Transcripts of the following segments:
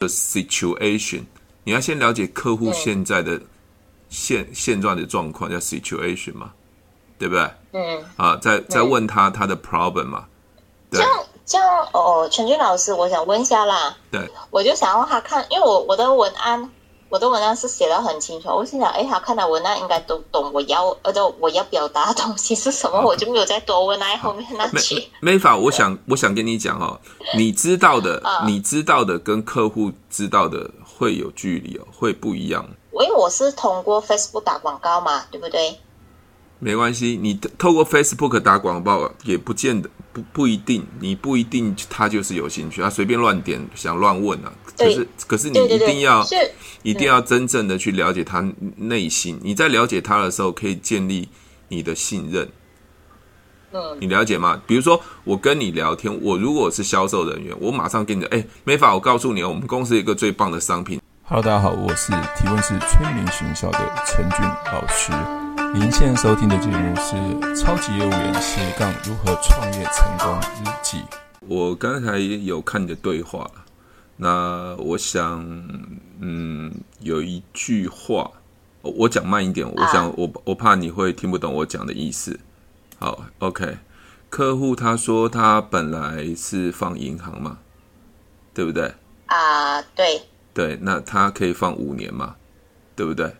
的 situation，你要先了解客户现在的现、嗯、现状的状况，叫 situation 嘛，对不对？嗯。啊，再再问他他的 problem 嘛。这样这样哦，陈俊老师，我想问一下啦。对。我就想让他看，因为我我的文案。我的文案是写的很清楚，我心想，哎，他看到文案应该都懂我要，而且我要表达的东西是什么，我就没有再多问那后面那句。没法，我想，我想跟你讲哦，你知道的，啊、你知道的跟客户知道的会有距离哦，会不一样。因为我是通过 Facebook 打广告嘛，对不对？没关系，你透过 Facebook 打广告也不见得不不一定，你不一定他就是有兴趣，他随便乱点想乱问啊。可是可是你一定要一定要真正的去了解他内心。嗯、你在了解他的时候，可以建立你的信任。嗯，你了解吗？比如说我跟你聊天，我如果是销售人员，我马上跟你讲，哎，没法，我告诉你，我们公司有一个最棒的商品。Hello，大家好，我是提问是催眠学校的陈俊老师。您现在收听的节目是《超级业务员斜杠如何创业成功日记》。我刚才有看你的对话，那我想，嗯，有一句话，我讲慢一点，我想我我怕你会听不懂我讲的意思。好，OK，客户他说他本来是放银行嘛，对不对？啊，对。对，那他可以放五年嘛，对不对？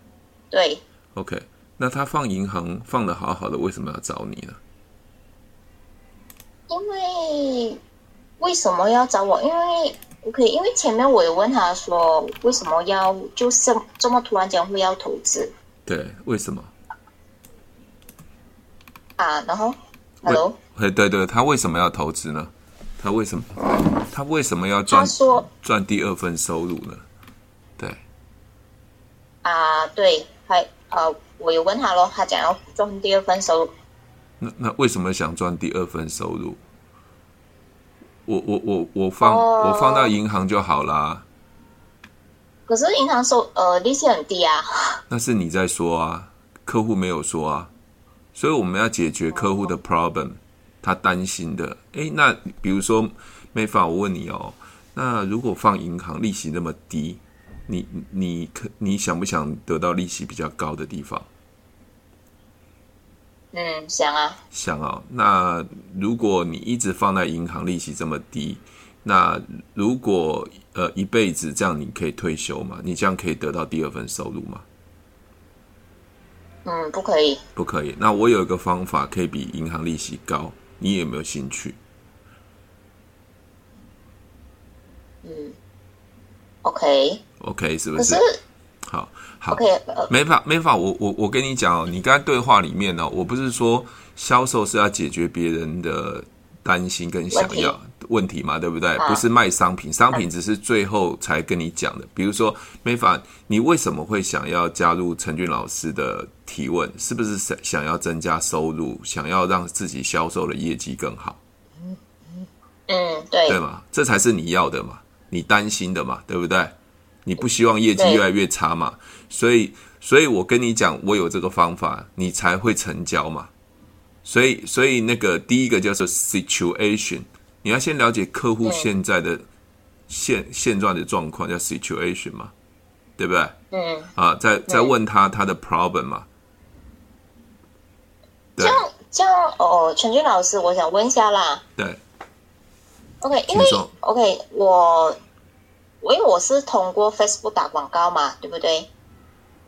对。OK。那他放银行放的好好的，为什么要找你呢？因为为什么要找我？因为我可以因为前面我有问他说，为什么要就是这么突然间会要投资？对，为什么？啊，然后，Hello，对对对，他为什么要投资呢？他为什么？他为什么要赚？他说赚第二份收入呢？对。啊，对，还呃。我有问他咯，他讲要赚第二份收入。那那为什么想赚第二份收入？我我我我放、哦、我放到银行就好啦。可是银行收呃利息很低啊。那是你在说啊，客户没有说啊。所以我们要解决客户的 problem，、哦、他担心的。诶，那比如说没法，我问你哦，那如果放银行利息那么低？你你可你想不想得到利息比较高的地方？嗯，想啊。想啊。那如果你一直放在银行，利息这么低，那如果呃一辈子这样，你可以退休吗？你这样可以得到第二份收入吗？嗯，不可以。不可以。那我有一个方法可以比银行利息高，你有没有兴趣？嗯。OK。OK，是不是？是好，好，OK，没法，没法。我我我跟你讲哦，你刚才对话里面呢，我不是说销售是要解决别人的担心跟想要问题嘛，对不对？不是卖商品，商品只是最后才跟你讲的。比如说，没法，你为什么会想要加入陈俊老师的提问？是不是想想要增加收入，想要让自己销售的业绩更好？嗯，对，对嘛，这才是你要的嘛，你担心的嘛，对不对？你不希望业绩越来越差嘛？所以，所以我跟你讲，我有这个方法，你才会成交嘛。所以，所以那个第一个叫做 situation，你要先了解客户现在的现现状的状况，叫 situation 嘛，对不对？嗯。啊，再再问他他的 problem 嘛。这样这样哦，陈俊老师，我想问一下啦。对。OK，因为 OK 我。因为我是通过 Facebook 打广告嘛，对不对？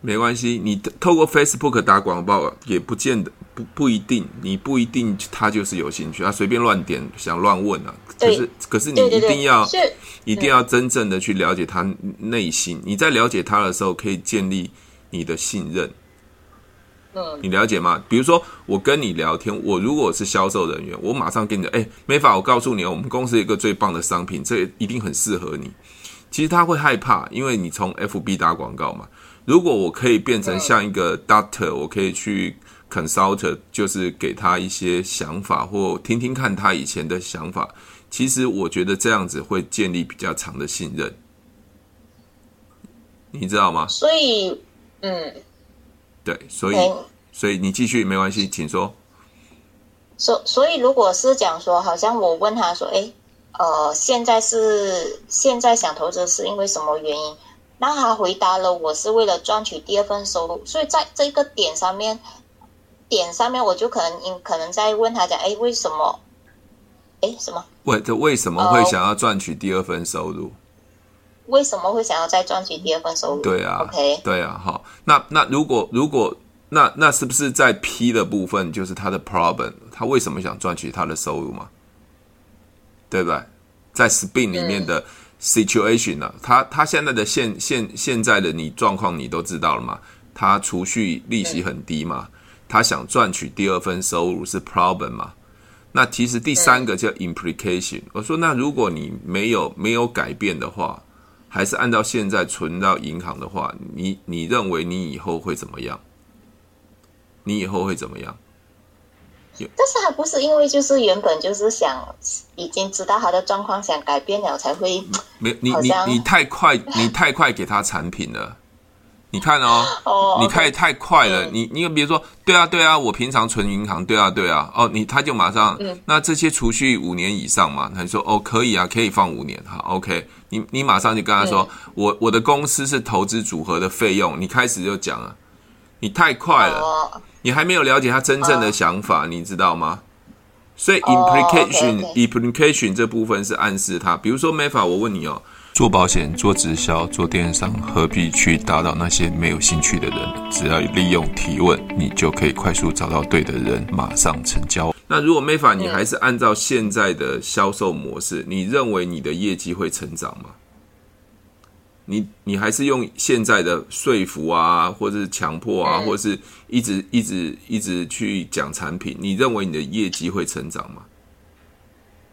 没关系，你透过 Facebook 打广告也不见得不不一定，你不一定他就是有兴趣，他随便乱点想乱问啊。可是可是你一定要一定要真正的去了解他内心。嗯、你在了解他的时候，可以建立你的信任。嗯，你了解吗？比如说我跟你聊天，我如果是销售人员，我马上跟你讲，哎，没法，我告诉你，我们公司有一个最棒的商品，这一定很适合你。其实他会害怕，因为你从 FB 打广告嘛。如果我可以变成像一个 doctor，我可以去 consult，就是给他一些想法或听听看他以前的想法。其实我觉得这样子会建立比较长的信任，你知道吗？所以，嗯，对，所以所以你继续没关系，请说。所所以，如果是讲说，好像我问他说，哎。呃，现在是现在想投资是因为什么原因？那他回答了，我是为了赚取第二份收入。所以在这个点上面，点上面我就可能可能在问他讲，哎，为什么？哎，什么？为这为什么会想要赚取第二份收入？为什么会想要再赚取第二份收入？对啊，OK，对啊，好，那那如果如果那那是不是在 P 的部分就是他的 problem？他为什么想赚取他的收入嘛？对不对？在 Spin 里面的 situation 呢、啊？他他现在的现现现在的你状况你都知道了嘛？他储蓄利息很低嘛？他想赚取第二份收入是 problem 嘛？那其实第三个叫 implication。我说那如果你没有没有改变的话，还是按照现在存到银行的话，你你认为你以后会怎么样？你以后会怎么样？但是还不是因为就是原本就是想已经知道他的状况，想改变了才会没你你你太快你太快给他产品了，你看哦，哦你开太快了，嗯、你你比如说对啊对啊，我平常存银行对啊对啊哦，你他就马上、嗯、那这些储蓄五年以上嘛，他说哦可以啊，可以放五年哈，OK，你你马上就跟他说、嗯、我我的公司是投资组合的费用，你开始就讲了，你太快了。哦你还没有了解他真正的想法，uh, 你知道吗？所以 implication、oh, implication 这部分是暗示他，比如说 Mayfa，我问你哦，做保险、做直销、做电商，何必去打扰那些没有兴趣的人？只要利用提问，你就可以快速找到对的人，马上成交。那如果 Mayfa，你还是按照现在的销售模式，你认为你的业绩会成长吗？你你还是用现在的说服啊，或者是强迫啊，嗯、或者是一直一直一直去讲产品，你认为你的业绩会成长吗？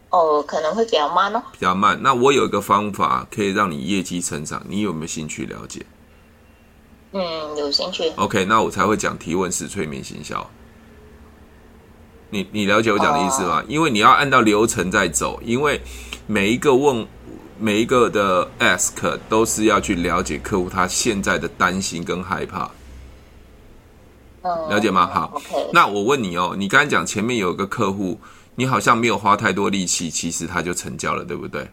哦，可能会比较慢哦。比较慢。那我有一个方法可以让你业绩成长，你有没有兴趣了解？嗯，有兴趣。OK，那我才会讲提问式催眠行销。你你了解我讲的意思吗？哦、因为你要按照流程在走，因为每一个问。每一个的 ask 都是要去了解客户他现在的担心跟害怕，了解吗？好，okay. 那我问你哦，你刚才讲前面有一个客户，你好像没有花太多力气，其实他就成交了，对不对？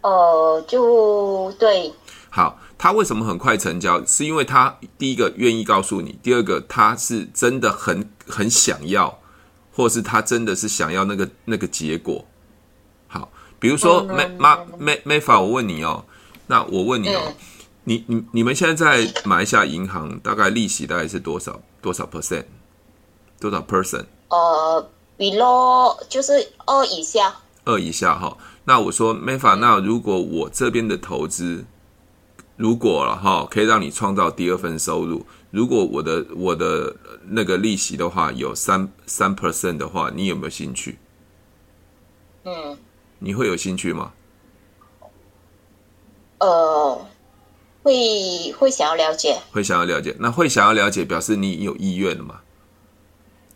呃，就对。好，他为什么很快成交？是因为他第一个愿意告诉你，第二个他是真的很很想要，或是他真的是想要那个那个结果。比如说，没妈没没法，我问你哦，那我问你哦，嗯、你你你们现在在马来西亚银行大概利息大概是多少多少 percent 多少 percent？呃，below 就是二以下。二以下哈，那我说没法，那如果我这边的投资，如果了哈，可以让你创造第二份收入，如果我的我的那个利息的话有三三 percent 的话，你有没有兴趣？嗯。你会有兴趣吗？呃，会会想要了解，会想要了解。那会想要了解，表示你有意愿了嘛？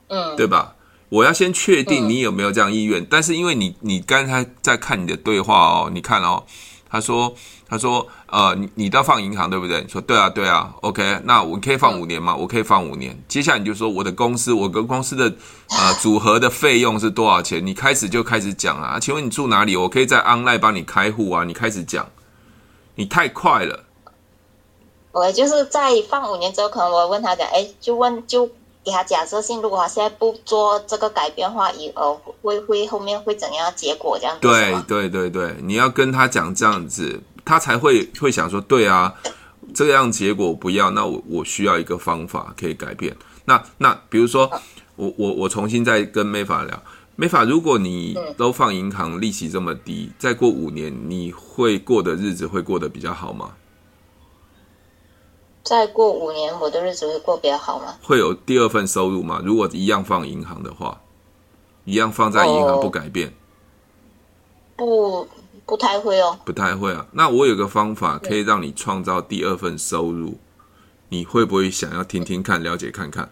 嗯，对吧？我要先确定你有没有这样意愿。嗯、但是因为你你刚才在看你的对话哦，你看哦，他说。他说：“呃，你你都要放银行对不对？”你说：“对啊，对啊。”OK，那我可以放五年吗？我可以放五年。接下来你就说我的公司，我跟公司的呃组合的费用是多少钱？你开始就开始讲啊。请问你住哪里？我可以在 online 帮你开户啊。你开始讲，你太快了。我就是在放五年之后，可能我问他讲，哎，就问就。给他假设性，如果他现在不做这个改变的话，以后会会后面会怎样结果？这样子对对对对，你要跟他讲这样子，他才会会想说，对啊，这样结果不要，那我我需要一个方法可以改变。那那比如说，我我我重新再跟 Mayfa 聊，Mayfa，如果你都放银行利息这么低，再过五年你会过的日子会过得比较好吗？再过五年，我的日子会过比较好吗？会有第二份收入吗？如果一样放银行的话，一样放在银行不改变，哦、不不太会哦，不太会啊。那我有个方法可以让你创造第二份收入，嗯、你会不会想要听听看、了解看看？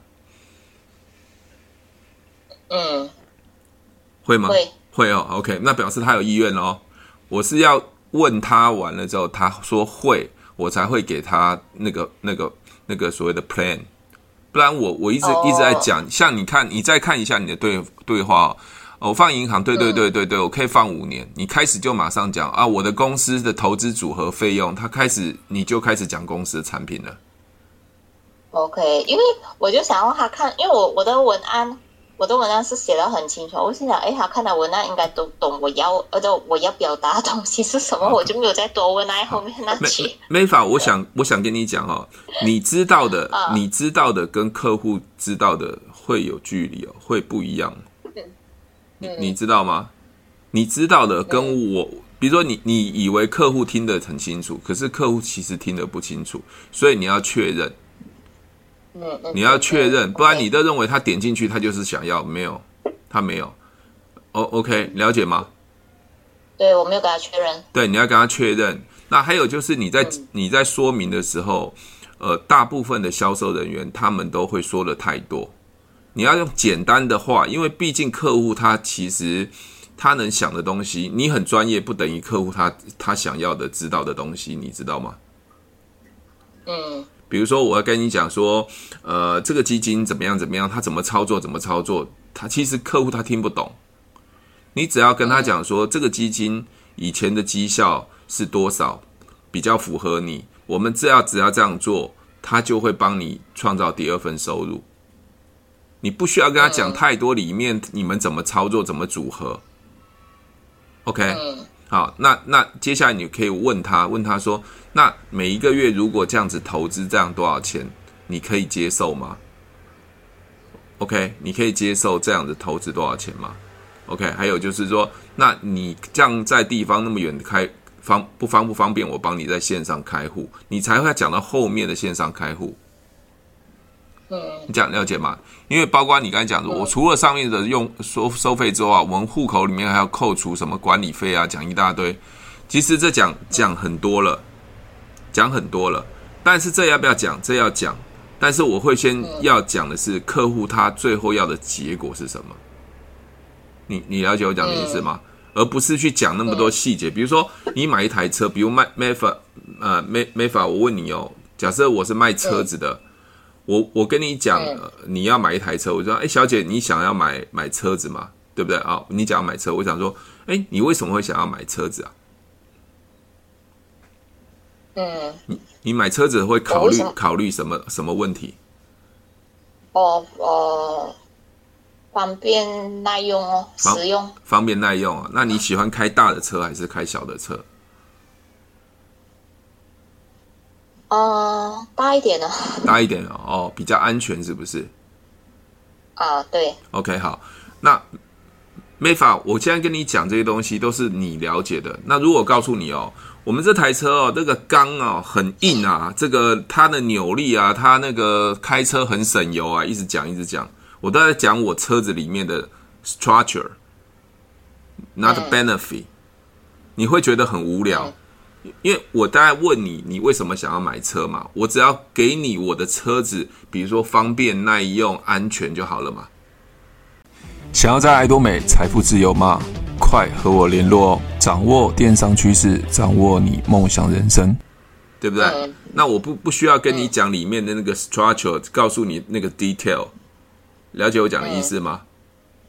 嗯，会吗？会会哦。OK，那表示他有意愿哦。我是要问他完了之后，他说会。我才会给他那个、那个、那个所谓的 plan，不然我我一直、oh. 一直在讲。像你看，你再看一下你的对对话，哦，放银行，对对对对对，我可以放五年。你开始就马上讲啊，我的公司的投资组合费用，他开始你就开始讲公司的产品了。OK，因为我就想让他看，因为我我的文案。我的文案是写得很清楚，我心想，哎，他看到文案应该都懂我要，而且我要表达的东西是什么 我就没有再多问那后面那句。没法，我想，我想跟你讲哦，你知道的，你知道的跟客户知道的会有距离哦，会不一样。你你知道吗？你知道的跟我，比如说你你以为客户听得很清楚，可是客户其实听得不清楚，所以你要确认。你要确认，不然你都认为他点进去，他就是想要，没有，他没有。哦，OK，了解吗？对，我没有跟他确认。对，你要跟他确认。那还有就是你在你在说明的时候，呃，大部分的销售人员他们都会说的太多。你要用简单的话，因为毕竟客户他其实他能想的东西，你很专业不等于客户他他想要的知道的东西，你知道吗？嗯。比如说，我要跟你讲说，呃，这个基金怎么样怎么样，他怎么操作怎么操作，他其实客户他听不懂。你只要跟他讲说，这个基金以前的绩效是多少，比较符合你，我们只要只要这样做，他就会帮你创造第二份收入。你不需要跟他讲太多，里面你们怎么操作，怎么组合。OK。好，那那接下来你可以问他，问他说，那每一个月如果这样子投资，这样多少钱，你可以接受吗？OK，你可以接受这样子投资多少钱吗？OK，还有就是说，那你这样在地方那么远开方不方不方便？我帮你在线上开户，你才会讲到后面的线上开户。嗯，你讲了解吗？因为包括你刚才讲的，我除了上面的用收收费之后啊，我们户口里面还要扣除什么管理费啊，讲一大堆。其实这讲讲很多了，讲很多了。但是这要不要讲？这要讲。但是我会先要讲的是客户他最后要的结果是什么？你你了解我讲的意思吗？而不是去讲那么多细节。比如说你买一台车，比如卖没法呃没没法，我问你哦，假设我是卖车子的。我我跟你讲、呃，你要买一台车，我说，哎，小姐，你想要买买车子吗？对不对啊？你想要买车，我想说，哎，你为什么会想要买车子啊？嗯，你你买车子会考虑考虑什么什么问题？哦哦，方便耐用哦，实用方，方便耐用啊。那你喜欢开大的车还是开小的车？哦、uh，大一点的，大一点哦，比较安全是不是？啊、uh，对。OK，好，那没法，我现在跟你讲这些东西都是你了解的。那如果告诉你哦，我们这台车哦，这个钢哦很硬啊，这个它的扭力啊，它那个开车很省油啊，一直讲一直讲，我都在讲我车子里面的 structure，not benefit，、嗯、你会觉得很无聊。嗯因为我大概问你，你为什么想要买车嘛？我只要给你我的车子，比如说方便、耐用、安全就好了嘛。想要在爱多美财富自由吗？快和我联络哦！掌握电商趋势，掌握你梦想人生，对不对？嗯、那我不不需要跟你讲里面的那个 structure，告诉你那个 detail，了解我讲的意思吗？嗯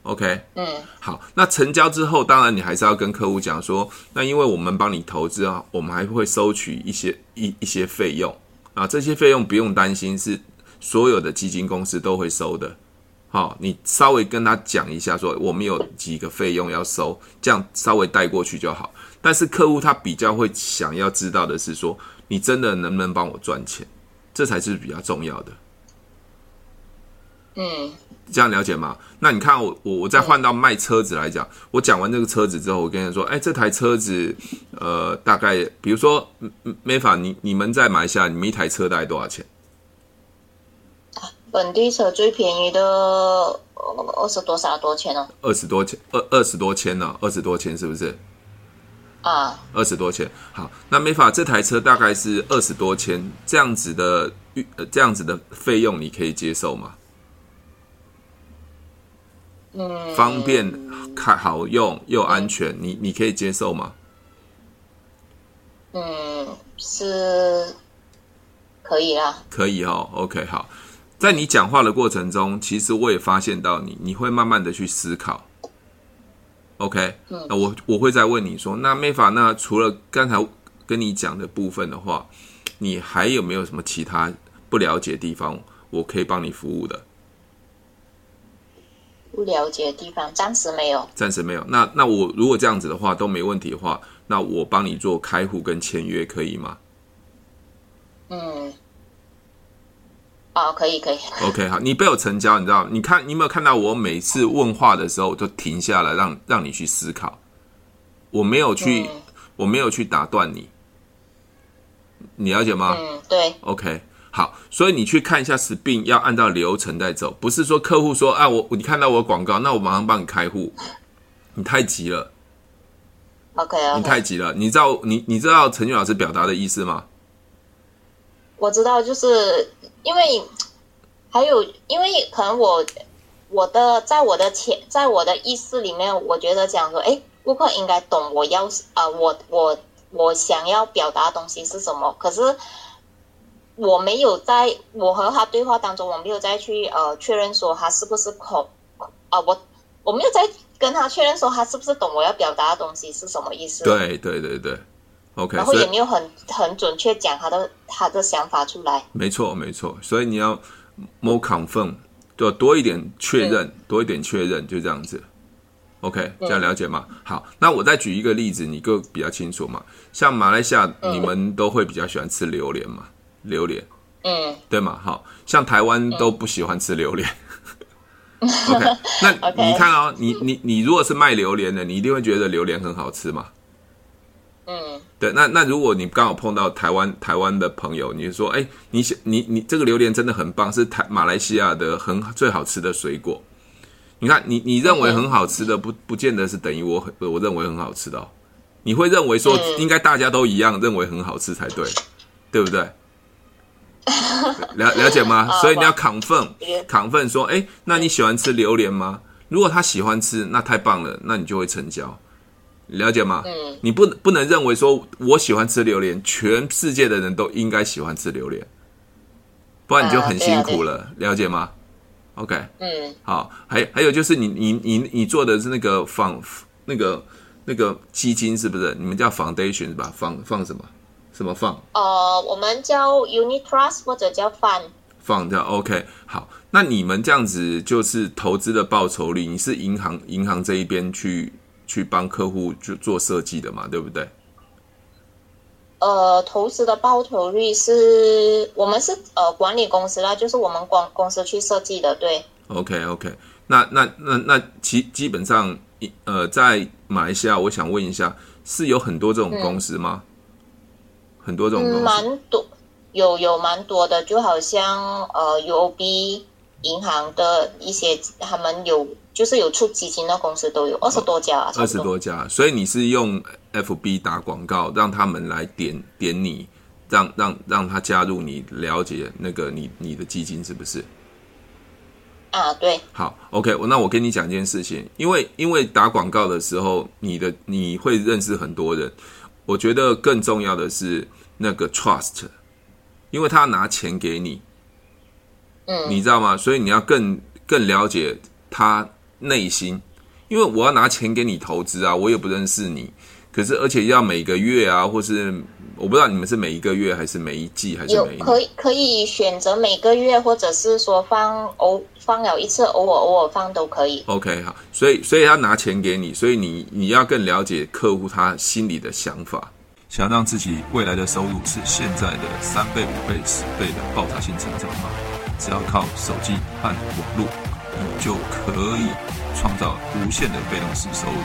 OK，嗯，好，那成交之后，当然你还是要跟客户讲说，那因为我们帮你投资啊，我们还会收取一些一一些费用啊，这些费用不用担心，是所有的基金公司都会收的。好，你稍微跟他讲一下，说我们有几个费用要收，这样稍微带过去就好。但是客户他比较会想要知道的是说，你真的能不能帮我赚钱，这才是比较重要的。嗯。这样了解吗？那你看我我我再换到卖车子来讲，我讲完这个车子之后，我跟你说，哎，这台车子，呃，大概比如说，没法，你你们在马来西亚，你们一台车大概多少钱？本地车最便宜的二十多少多钱哦？二十多千，二二十多千呢？二十多千是不是？啊，二十多千。好，那没法，这台车大概是二十多千，这样子的预，这样子的费用，你可以接受吗？嗯，方便、开好用又安全，你你可以接受吗？嗯，是可以啦。可以哦，OK，好。在你讲话的过程中，其实我也发现到你，你会慢慢的去思考。OK，嗯，那我我会再问你说，那 Mayfa，那除了刚才跟你讲的部分的话，你还有没有什么其他不了解的地方，我可以帮你服务的？不了解的地方，暂时没有。暂时没有。那那我如果这样子的话都没问题的话，那我帮你做开户跟签约可以吗？嗯。啊，可以可以。OK，好，你被我成交，你知道？你看，你有没有看到我每次问话的时候我就停下来让，让让你去思考。我没有去，嗯、我没有去打断你，你了解吗？嗯，对。OK。好，所以你去看一下 Spin 要按照流程在走，不是说客户说啊，我你看到我广告，那我马上帮你开户，你太急了。OK，, okay. 你太急了。你知道你你知道陈俊老师表达的意思吗？我知道，就是因为还有，因为可能我我的在我的潜在我的意识里面，我觉得讲说，哎，顾客应该懂我要啊、呃，我我我想要表达的东西是什么，可是。我没有在我和他对话当中，我没有再去呃确认说他是不是口啊、我我没有再跟他确认说他是不是懂我要表达的东西是什么意思。对对对对，OK。然后也没有很很准确讲他的他的想法出来。没错没错，所以你要 more confirm，就多一点确认，多一点确认，就这样子。OK，这样了解吗？好，那我再举一个例子，你就比较清楚嘛。像马来西亚，你们都会比较喜欢吃榴莲嘛？榴莲，嗯，对嘛，好像台湾都不喜欢吃榴莲。嗯、OK，那你看哦，你你你如果是卖榴莲的，你一定会觉得榴莲很好吃嘛。嗯，对，那那如果你刚好碰到台湾台湾的朋友，你就说，哎，你你你这个榴莲真的很棒，是台马来西亚的很最好吃的水果。你看，你你认为很好吃的，不不见得是等于我我认为很好吃的哦。你会认为说，应该大家都一样认为很好吃才对，对不对？了了解吗？所以你要 confirm，confirm 说，哎，那你喜欢吃榴莲吗？如果他喜欢吃，那太棒了，那你就会成交。了解吗？嗯，你不不能认为说我喜欢吃榴莲，全世界的人都应该喜欢吃榴莲，不然你就很辛苦了。了解吗？OK，嗯，好，还还有就是你你你你做的是那个放那个那个基金是不是？你们叫 foundation 是吧？放放什么？什么放？呃，我们叫 Unit Trust 或者叫 Fund。放掉 OK。好，那你们这样子就是投资的报酬率，你是银行银行这一边去去帮客户就做设计的嘛？对不对？呃，投资的报酬率是我们是呃管理公司啦，就是我们公公司去设计的，对。OK OK，那那那那其基本上呃在马来西亚，我想问一下，是有很多这种公司吗？嗯很多这种，嗯，蛮多，有有蛮多的，就好像呃，UOB 银行的一些，他们有就是有出基金的公司都有二十多家，二十多家。所以你是用 FB 打广告，让他们来点点你，让让让他加入你，了解那个你你的基金是不是？啊，对。好，OK，那我跟你讲一件事情，因为因为打广告的时候，你的你会认识很多人。我觉得更重要的是那个 trust，因为他拿钱给你，嗯，你知道吗？所以你要更更了解他内心，因为我要拿钱给你投资啊，我也不认识你，可是而且要每个月啊，或是我不知道你们是每一个月还是每一季还是每一，可以可以选择每个月，或者是说放偶放了一次，偶尔偶尔放都可以。OK，好，所以所以要拿钱给你，所以你你要更了解客户他心里的想法。想要让自己未来的收入是现在的三倍、五倍、十倍的爆炸性成长吗？只要靠手机和网络，你就可以创造无限的被动式收入。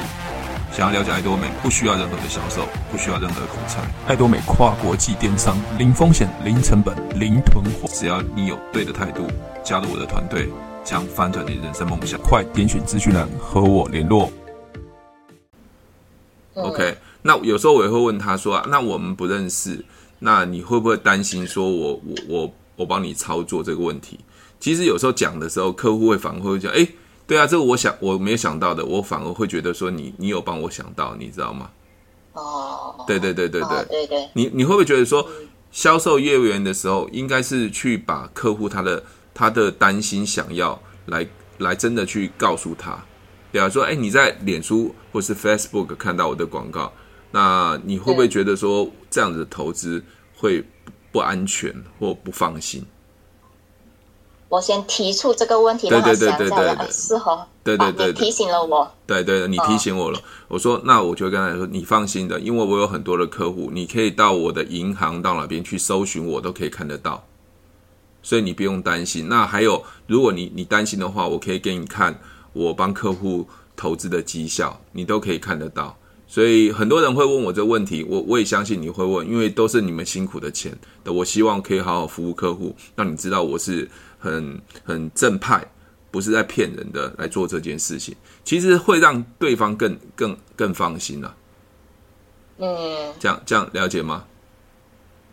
想要了解爱多美，不需要任何的销售，不需要任何的口才。艾多美跨国际电商，零风险、零成本、零囤货。只要你有对的态度，加入我的团队，将翻转你人生梦想。快点选资讯栏和我联络。OK。那有时候我也会问他说：“啊，那我们不认识，那你会不会担心说我我我我帮你操作这个问题？”其实有时候讲的时候，客户会反而会讲：“哎，对啊，这个我想我没有想到的，我反而会觉得说你你有帮我想到，你知道吗？”哦，对对对对对。对对，你你会不会觉得说，销售业务员的时候，应该是去把客户他的他的担心想要来来真的去告诉他，比方说，哎，你在脸书或是 Facebook 看到我的广告，那你会不会觉得说这样子的投资会不安全或不放心？我先提出这个问题，对对对对对，适合。对对对，提醒了我。对对，你提醒我了。我说，那我就跟他说，你放心的，因为我有很多的客户，你可以到我的银行到哪边去搜寻，我都可以看得到，所以你不用担心。那还有，如果你你担心的话，我可以给你看我帮客户投资的绩效，你都可以看得到。所以很多人会问我这个问题，我我也相信你会问，因为都是你们辛苦的钱的。我希望可以好好服务客户，让你知道我是。很很正派，不是在骗人的来做这件事情，其实会让对方更更更放心了、啊。嗯，这样这样了解吗？